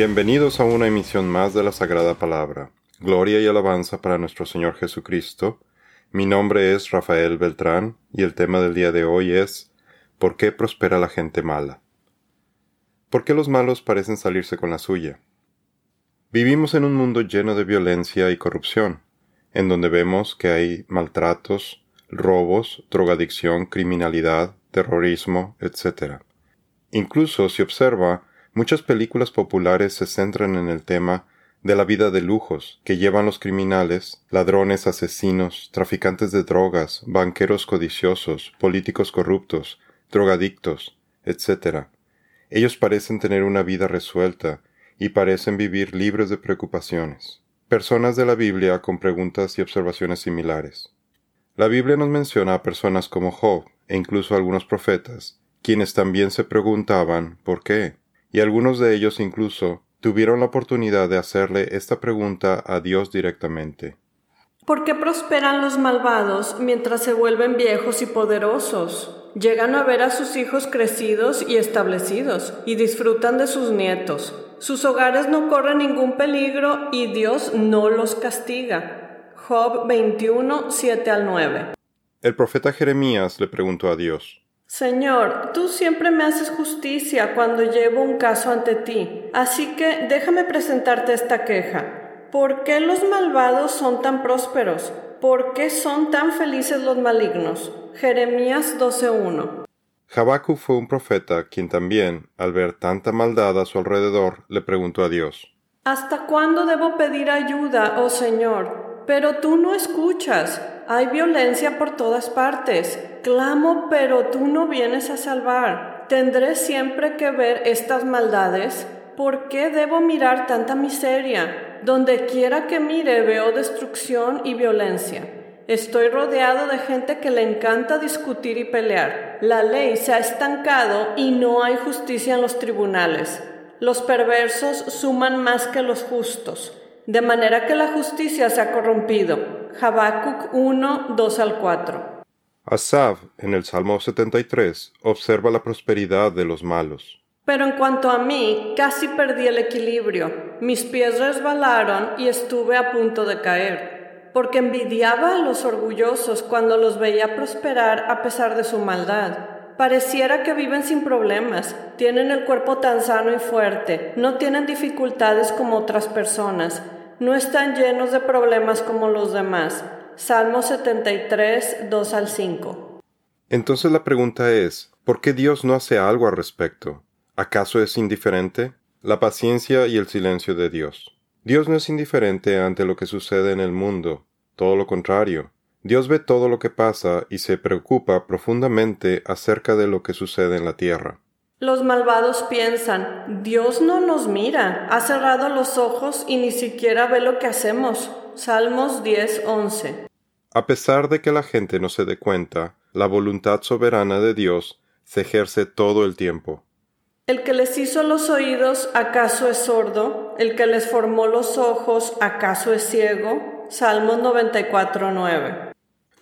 Bienvenidos a una emisión más de la Sagrada Palabra. Gloria y alabanza para nuestro Señor Jesucristo. Mi nombre es Rafael Beltrán y el tema del día de hoy es ¿Por qué prospera la gente mala? ¿Por qué los malos parecen salirse con la suya? Vivimos en un mundo lleno de violencia y corrupción, en donde vemos que hay maltratos, robos, drogadicción, criminalidad, terrorismo, etc. Incluso si observa, muchas películas populares se centran en el tema de la vida de lujos que llevan los criminales, ladrones, asesinos, traficantes de drogas, banqueros codiciosos, políticos corruptos, drogadictos, etc. Ellos parecen tener una vida resuelta y parecen vivir libres de preocupaciones. Personas de la Biblia con preguntas y observaciones similares. La Biblia nos menciona a personas como Job e incluso algunos profetas, quienes también se preguntaban ¿por qué? Y algunos de ellos incluso tuvieron la oportunidad de hacerle esta pregunta a Dios directamente. ¿Por qué prosperan los malvados mientras se vuelven viejos y poderosos? Llegan a ver a sus hijos crecidos y establecidos y disfrutan de sus nietos. Sus hogares no corren ningún peligro y Dios no los castiga. Job 21, 7 al 9. El profeta Jeremías le preguntó a Dios, Señor, tú siempre me haces justicia cuando llevo un caso ante ti, así que déjame presentarte esta queja. ¿Por qué los malvados son tan prósperos? ¿Por qué son tan felices los malignos? Jeremías 12.1 Habacuc fue un profeta quien también, al ver tanta maldad a su alrededor, le preguntó a Dios, ¿Hasta cuándo debo pedir ayuda, oh Señor? Pero tú no escuchas. Hay violencia por todas partes. Clamo, pero tú no vienes a salvar. ¿Tendré siempre que ver estas maldades? ¿Por qué debo mirar tanta miseria? Donde quiera que mire veo destrucción y violencia. Estoy rodeado de gente que le encanta discutir y pelear. La ley se ha estancado y no hay justicia en los tribunales. Los perversos suman más que los justos, de manera que la justicia se ha corrompido. Habacuc 1, 2 al 4. Asaf, en el Salmo 73, observa la prosperidad de los malos. Pero en cuanto a mí, casi perdí el equilibrio. Mis pies resbalaron y estuve a punto de caer porque envidiaba a los orgullosos cuando los veía prosperar a pesar de su maldad. Pareciera que viven sin problemas, tienen el cuerpo tan sano y fuerte, no tienen dificultades como otras personas, no están llenos de problemas como los demás. Salmo 73, 2 al 5. Entonces la pregunta es, ¿por qué Dios no hace algo al respecto? ¿Acaso es indiferente? La paciencia y el silencio de Dios. Dios no es indiferente ante lo que sucede en el mundo, todo lo contrario. Dios ve todo lo que pasa y se preocupa profundamente acerca de lo que sucede en la tierra. Los malvados piensan, Dios no nos mira, ha cerrado los ojos y ni siquiera ve lo que hacemos. Salmos 10:11. A pesar de que la gente no se dé cuenta, la voluntad soberana de Dios se ejerce todo el tiempo. El que les hizo los oídos, ¿acaso es sordo? ¿El que les formó los ojos, ¿acaso es ciego? Salmos 94.9.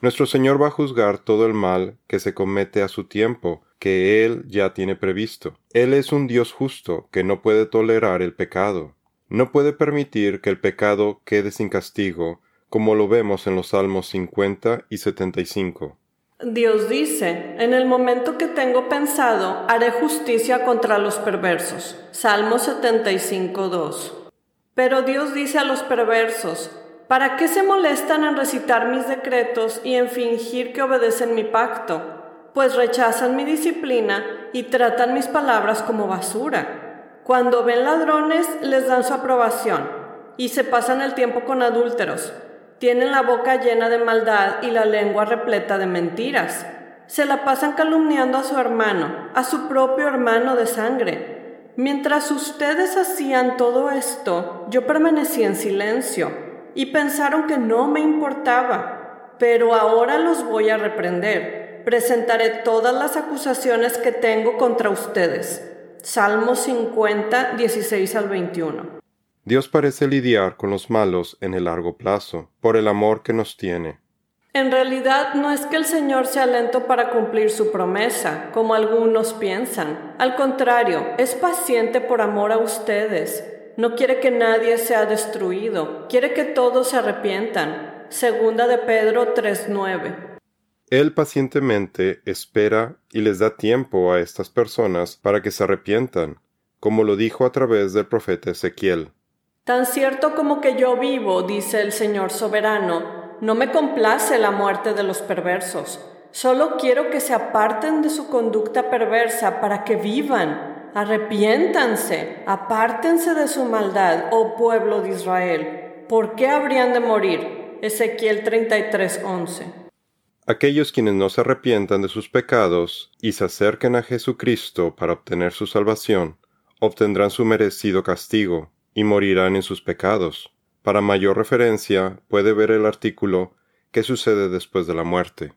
Nuestro Señor va a juzgar todo el mal que se comete a su tiempo, que Él ya tiene previsto. Él es un Dios justo, que no puede tolerar el pecado. No puede permitir que el pecado quede sin castigo, como lo vemos en los Salmos 50 y 75. Dios dice, en el momento que tengo pensado, haré justicia contra los perversos. Salmo 75.2. Pero Dios dice a los perversos, ¿Para qué se molestan en recitar mis decretos y en fingir que obedecen mi pacto? Pues rechazan mi disciplina y tratan mis palabras como basura. Cuando ven ladrones les dan su aprobación y se pasan el tiempo con adúlteros. Tienen la boca llena de maldad y la lengua repleta de mentiras. Se la pasan calumniando a su hermano, a su propio hermano de sangre. Mientras ustedes hacían todo esto, yo permanecí en silencio y pensaron que no me importaba, pero ahora los voy a reprender. Presentaré todas las acusaciones que tengo contra ustedes. Salmo 50, 16 al 21. Dios parece lidiar con los malos en el largo plazo, por el amor que nos tiene. En realidad no es que el Señor sea lento para cumplir su promesa, como algunos piensan. Al contrario, es paciente por amor a ustedes No quiere que nadie sea destruido, quiere que todos se arrepientan. Segunda de Pedro 3:9. Él pacientemente espera y les da tiempo a estas personas para que se arrepientan, como lo dijo a través del profeta Ezequiel. Tan cierto como que yo vivo, dice el Señor soberano, no me complace la muerte de los perversos. Solo quiero que se aparten de su conducta perversa para que vivan arrepiéntanse, apártense de su maldad, oh pueblo de Israel. ¿Por qué habrían de morir? Ezequiel 33:11. Aquellos quienes no se arrepientan de sus pecados y se acerquen a Jesucristo para obtener su salvación, obtendrán su merecido castigo y morirán en sus pecados. Para mayor referencia puede ver el artículo ¿Qué sucede después de la muerte?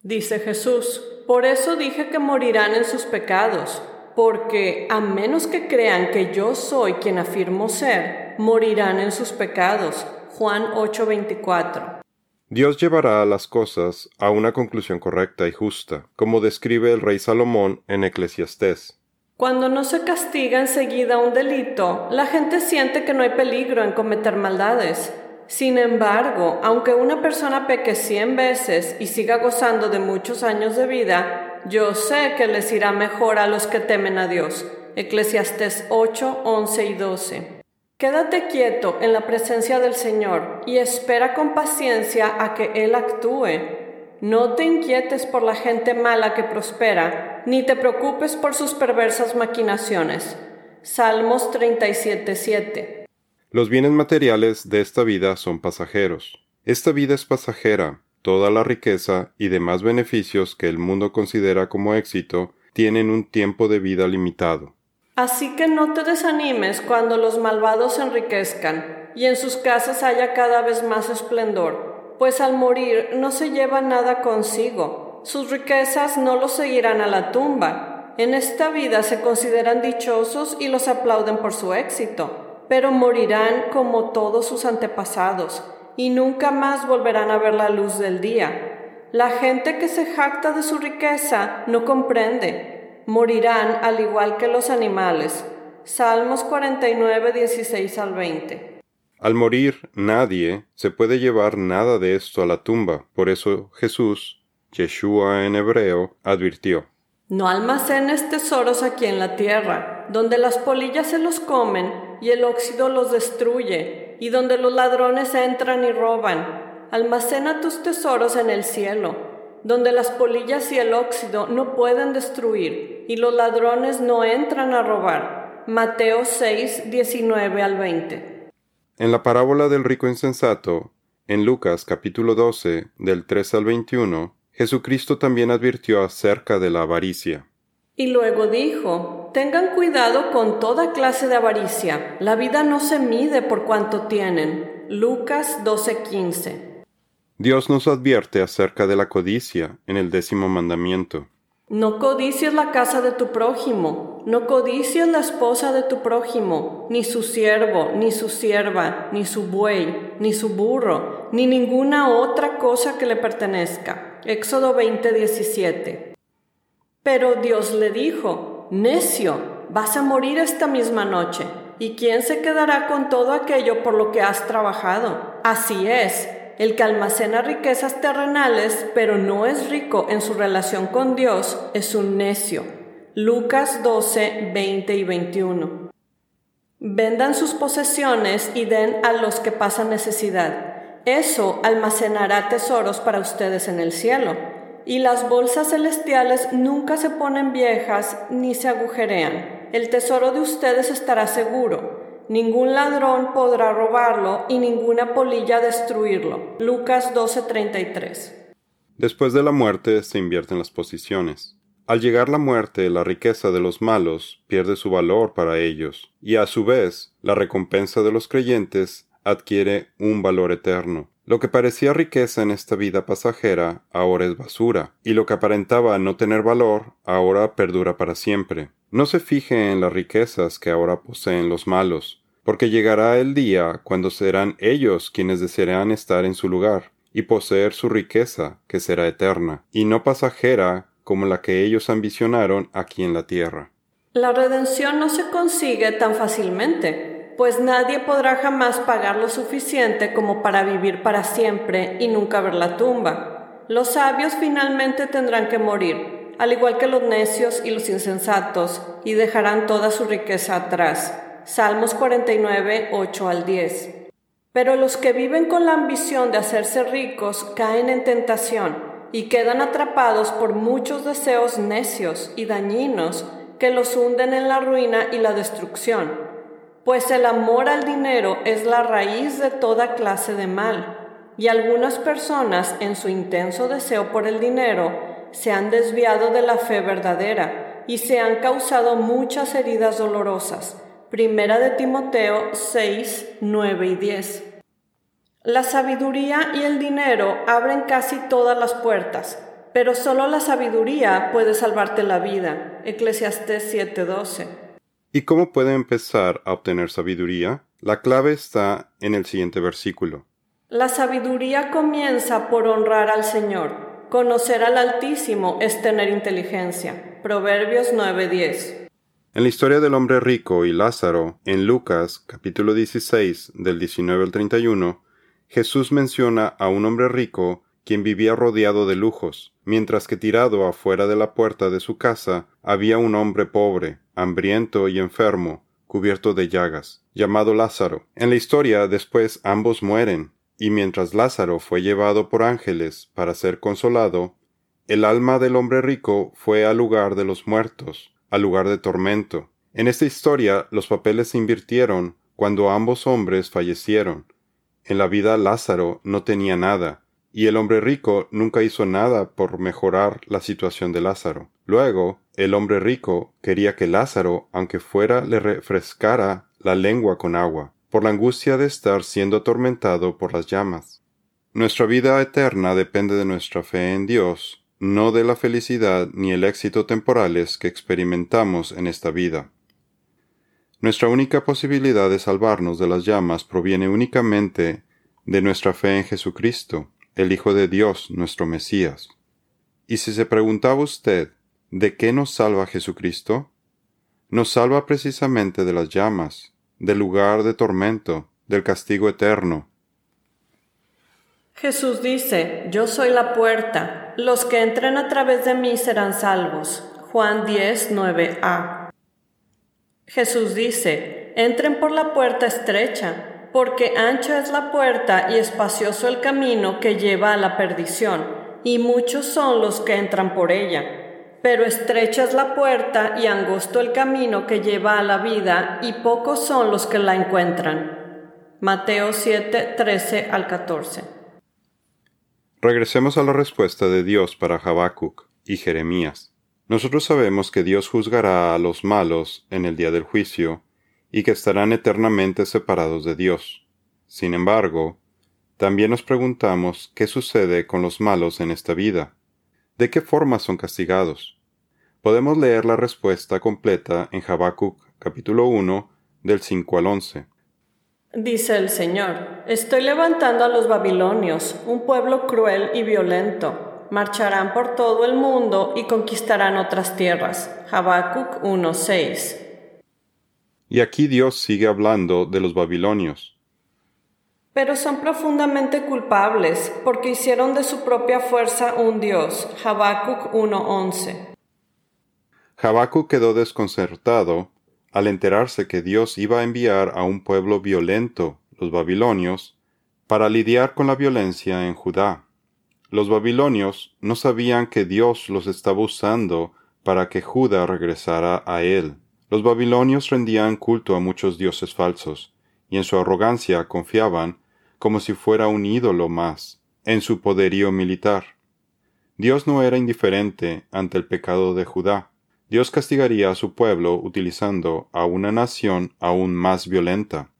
Dice Jesús, por eso dije que morirán en sus pecados porque a menos que crean que yo soy quien afirmo ser, morirán en sus pecados. Juan 8:24. Dios llevará las cosas a una conclusión correcta y justa, como describe el rey Salomón en Eclesiastés. Cuando no se castiga enseguida un delito, la gente siente que no hay peligro en cometer maldades. Sin embargo, aunque una persona peque cien veces y siga gozando de muchos años de vida, yo sé que les irá mejor a los que temen a Dios. Eclesiastés 8, 11 y 12. Quédate quieto en la presencia del Señor y espera con paciencia a que Él actúe. No te inquietes por la gente mala que prospera, ni te preocupes por sus perversas maquinaciones. Salmos 37, 7. Los bienes materiales de esta vida son pasajeros. Esta vida es pasajera, toda la riqueza y demás beneficios que el mundo considera como éxito tienen un tiempo de vida limitado. Así que no te desanimes cuando los malvados se enriquezcan y en sus casas haya cada vez más esplendor, pues al morir no se lleva nada consigo, sus riquezas no los seguirán a la tumba. En esta vida se consideran dichosos y los aplauden por su éxito, pero morirán como todos sus antepasados, y nunca más volverán a ver la luz del día. La gente que se jacta de su riqueza no comprende. Morirán al igual que los animales. Salmos 49, 16 al 20. Al morir nadie se puede llevar nada de esto a la tumba. Por eso Jesús, Yeshua en hebreo, advirtió. No almacenes tesoros aquí en la tierra, donde las polillas se los comen y el óxido los destruye y donde los ladrones entran y roban. Almacena tus tesoros en el cielo, donde las polillas y el óxido no pueden destruir y los ladrones no entran a robar. Mateo 6, 19 al 20. En la parábola del rico insensato, en Lucas capítulo 12, del 3 al 21, Jesucristo también advirtió acerca de la avaricia. Y luego dijo, tengan cuidado con toda clase de avaricia, la vida no se mide por cuanto tienen. Lucas 12:15. Dios nos advierte acerca de la codicia en el décimo mandamiento. No codicies la casa de tu prójimo, no codicies la esposa de tu prójimo, ni su siervo, ni su sierva, ni su buey, ni su burro, ni ninguna otra cosa que le pertenezca. Éxodo 20:17. Pero Dios le dijo, necio, vas a morir esta misma noche, ¿y quién se quedará con todo aquello por lo que has trabajado? Así es, el que almacena riquezas terrenales, pero no es rico en su relación con Dios, es un necio. Lucas 12, 20 y 21. Vendan sus posesiones y den a los que pasan necesidad. Eso almacenará tesoros para ustedes en el cielo y las bolsas celestiales nunca se ponen viejas ni se agujerean. El tesoro de ustedes estará seguro. Ningún ladrón podrá robarlo y ninguna polilla destruirlo. Lucas 12:33. Después de la muerte se invierten las posiciones. Al llegar la muerte, la riqueza de los malos pierde su valor para ellos, y a su vez, la recompensa de los creyentes adquiere un valor eterno. Lo que parecía riqueza en esta vida pasajera ahora es basura, y lo que aparentaba no tener valor ahora perdura para siempre. No se fije en las riquezas que ahora poseen los malos, porque llegará el día cuando serán ellos quienes desearán estar en su lugar, y poseer su riqueza, que será eterna, y no pasajera como la que ellos ambicionaron aquí en la tierra. La redención no se consigue tan fácilmente. pues nadie podrá jamás pagar lo suficiente como para vivir para siempre y nunca ver la tumba. Los sabios finalmente tendrán que morir, al igual que los necios y los insensatos, y dejarán toda su riqueza atrás. Salmos 49, 8 al 10. Pero los que viven con la ambición de hacerse ricos caen en tentación y quedan atrapados por muchos deseos necios y dañinos que los hunden en la ruina y la destrucción, pues el amor al dinero es la raíz de toda clase de mal, y algunas personas en su intenso deseo por el dinero se han desviado de la fe verdadera y se han causado muchas heridas dolorosas Primera de Timoteo 6, 9 y 10. La sabiduría y el dinero abren casi todas las puertas, pero solo la sabiduría puede salvarte la vida. Eclesiastés 7:12. ¿Y cómo puede empezar a obtener sabiduría? La clave está en el siguiente versículo. La sabiduría comienza por honrar al Señor. Conocer al Altísimo es tener inteligencia. Proverbios 9:10. En la historia del hombre rico y Lázaro, en Lucas capítulo 16 del 19 al 31, Jesús menciona a un hombre rico quien vivía rodeado de lujos, mientras que tirado afuera de la puerta de su casa había un hombre pobre, hambriento y enfermo, cubierto de llagas, llamado Lázaro. En la historia después ambos mueren, y mientras Lázaro fue llevado por ángeles para ser consolado, el alma del hombre rico fue al lugar de los muertos, al lugar de tormento. En esta historia los papeles se invirtieron cuando ambos hombres fallecieron. En la vida Lázaro no tenía nada, y el hombre rico nunca hizo nada por mejorar la situación de Lázaro. Luego, el hombre rico quería que Lázaro, aunque fuera, le refrescara la lengua con agua, por la angustia de estar siendo atormentado por las llamas. Nuestra vida eterna depende de nuestra fe en Dios no de la felicidad ni el éxito temporales que experimentamos en esta vida. Nuestra única posibilidad de salvarnos de las llamas proviene únicamente de nuestra fe en Jesucristo, el Hijo de Dios, nuestro Mesías. Y si se preguntaba usted, ¿de qué nos salva Jesucristo? Nos salva precisamente de las llamas, del lugar de tormento, del castigo eterno, Jesús dice, Yo soy la puerta, los que entren a través de mí serán salvos. Juan 10, 9a. Jesús dice, Entren por la puerta estrecha, porque ancha es la puerta y espacioso el camino que lleva a la perdición, y muchos son los que entran por ella. Pero estrecha es la puerta y angosto el camino que lleva a la vida, y pocos son los que la encuentran. Mateo 7, 13 al 14. Regresemos a la respuesta de Dios para Habacuc y Jeremías. Nosotros sabemos que Dios juzgará a los malos en el día del juicio y que estarán eternamente separados de Dios. Sin embargo, también nos preguntamos qué sucede con los malos en esta vida. ¿De qué forma son castigados? Podemos leer la respuesta completa en Habacuc capítulo 1 del 5 al 11. Dice el Señor, estoy levantando a los babilonios, un pueblo cruel y violento. Marcharán por todo el mundo y conquistarán otras tierras. Habacuc 1:6. Y aquí Dios sigue hablando de los babilonios. Pero son profundamente culpables porque hicieron de su propia fuerza un Dios. Habacuc 1:11. Habacuc quedó desconcertado al enterarse que Dios iba a enviar a un pueblo violento, los babilonios, para lidiar con la violencia en Judá. Los babilonios no sabían que Dios los estaba usando para que Judá regresara a él. Los babilonios rendían culto a muchos dioses falsos, y en su arrogancia confiaban, como si fuera un ídolo más, en su poderío militar. Dios no era indiferente ante el pecado de Judá. Dios castigaría a su pueblo utilizando a una nación aún más violenta.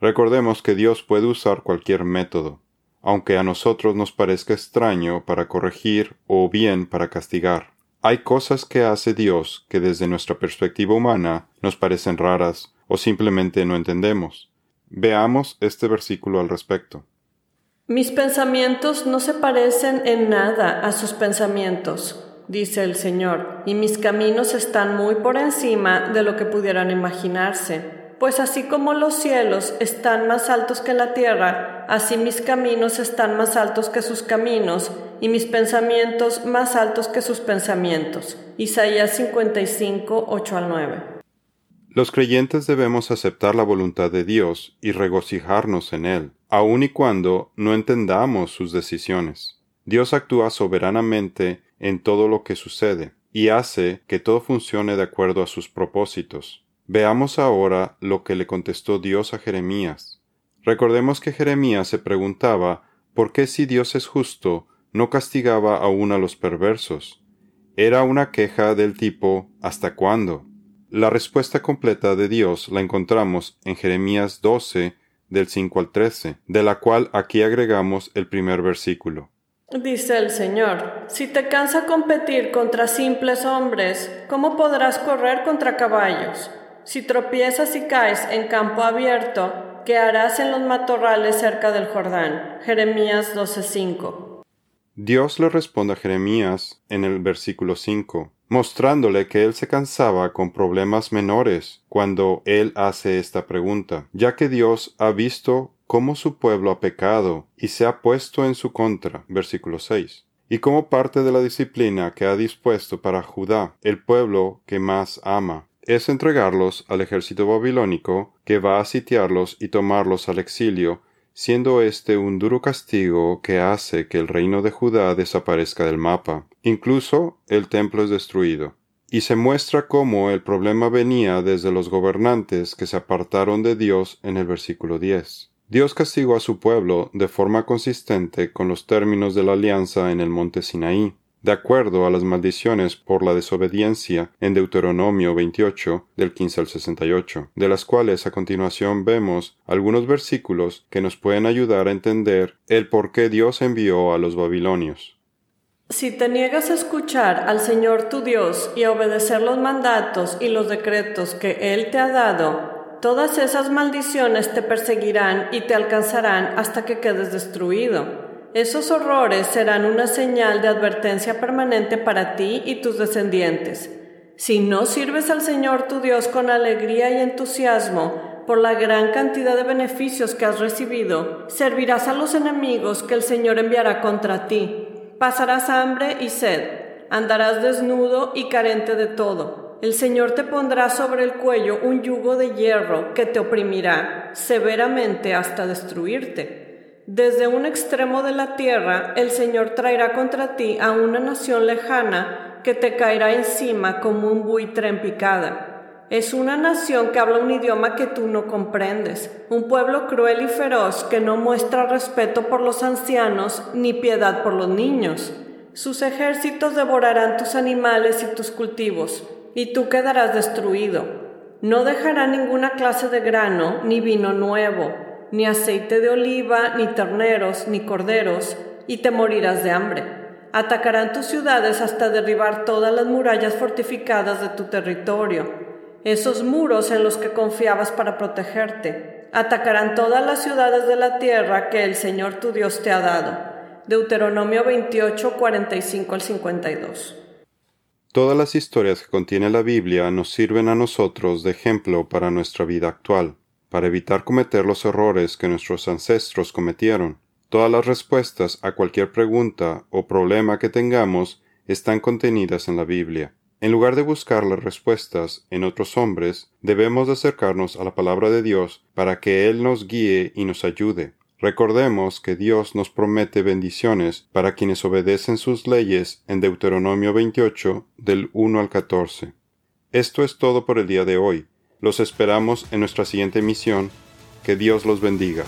Recordemos que Dios puede usar cualquier método, aunque a nosotros nos parezca extraño para corregir o bien para castigar. Hay cosas que hace Dios que desde nuestra perspectiva humana nos parecen raras o simplemente no entendemos. Veamos este versículo al respecto. Mis pensamientos no se parecen en nada a sus pensamientos dice el Señor, y mis caminos están muy por encima de lo que pudieran imaginarse. Pues así como los cielos están más altos que la tierra, así mis caminos están más altos que sus caminos, y mis pensamientos más altos que sus pensamientos. Isaías 55, 8 al 9. Los creyentes debemos aceptar la voluntad de Dios y regocijarnos en Él, aun y cuando no entendamos sus decisiones. Dios actúa soberanamente en todo lo que sucede, y hace que todo funcione de acuerdo a sus propósitos. Veamos ahora lo que le contestó Dios a Jeremías. Recordemos que Jeremías se preguntaba por qué si Dios es justo no castigaba aún a los perversos. Era una queja del tipo ¿hasta cuándo? La respuesta completa de Dios la encontramos en Jeremías 12 del 5 al 13, de la cual aquí agregamos el primer versículo. Dice el Señor, si te cansa competir contra simples hombres, ¿cómo podrás correr contra caballos? Si tropiezas y caes en campo abierto, ¿qué harás en los matorrales cerca del Jordán? Jeremías 12:5. Dios le responde a Jeremías en el versículo 5, mostrándole que él se cansaba con problemas menores cuando él hace esta pregunta, ya que Dios ha visto cómo su pueblo ha pecado y se ha puesto en su contra. Versículo 6 y como parte de la disciplina que ha dispuesto para Judá, el pueblo que más ama es entregarlos al ejército babilónico que va a sitiarlos y tomarlos al exilio, siendo este un duro castigo que hace que el reino de Judá desaparezca del mapa. Incluso el templo es destruido. Y se muestra cómo el problema venía desde los gobernantes que se apartaron de Dios en el versículo 10. Dios castigó a su pueblo de forma consistente con los términos de la alianza en el monte Sinaí de acuerdo a las maldiciones por la desobediencia en Deuteronomio 28 del 15 al 68, de las cuales a continuación vemos algunos versículos que nos pueden ayudar a entender el por qué Dios envió a los babilonios. Si te niegas a escuchar al Señor tu Dios y a obedecer los mandatos y los decretos que Él te ha dado, todas esas maldiciones te perseguirán y te alcanzarán hasta que quedes destruido. Esos horrores serán una señal de advertencia permanente para ti y tus descendientes. Si no sirves al Señor tu Dios con alegría y entusiasmo por la gran cantidad de beneficios que has recibido, servirás a los enemigos que el Señor enviará contra ti. Pasarás hambre y sed, andarás desnudo y carente de todo. El Señor te pondrá sobre el cuello un yugo de hierro que te oprimirá severamente hasta destruirte. Desde un extremo de la tierra el Señor traerá contra ti a una nación lejana que te caerá encima como un buitre en picada. Es una nación que habla un idioma que tú no comprendes, un pueblo cruel y feroz que no muestra respeto por los ancianos ni piedad por los niños. Sus ejércitos devorarán tus animales y tus cultivos, y tú quedarás destruido. No dejará ninguna clase de grano ni vino nuevo ni aceite de oliva, ni terneros, ni corderos, y te morirás de hambre. Atacarán tus ciudades hasta derribar todas las murallas fortificadas de tu territorio, esos muros en los que confiabas para protegerte. Atacarán todas las ciudades de la tierra que el Señor tu Dios te ha dado. Deuteronomio 28, 45 al 52. Todas las historias que contiene la Biblia nos sirven a nosotros de ejemplo para nuestra vida actual para evitar cometer los errores que nuestros ancestros cometieron. Todas las respuestas a cualquier pregunta o problema que tengamos están contenidas en la Biblia. En lugar de buscar las respuestas en otros hombres, debemos acercarnos a la palabra de Dios para que Él nos guíe y nos ayude. Recordemos que Dios nos promete bendiciones para quienes obedecen sus leyes en Deuteronomio 28 del 1 al 14. Esto es todo por el día de hoy. Los esperamos en nuestra siguiente misión. Que Dios los bendiga.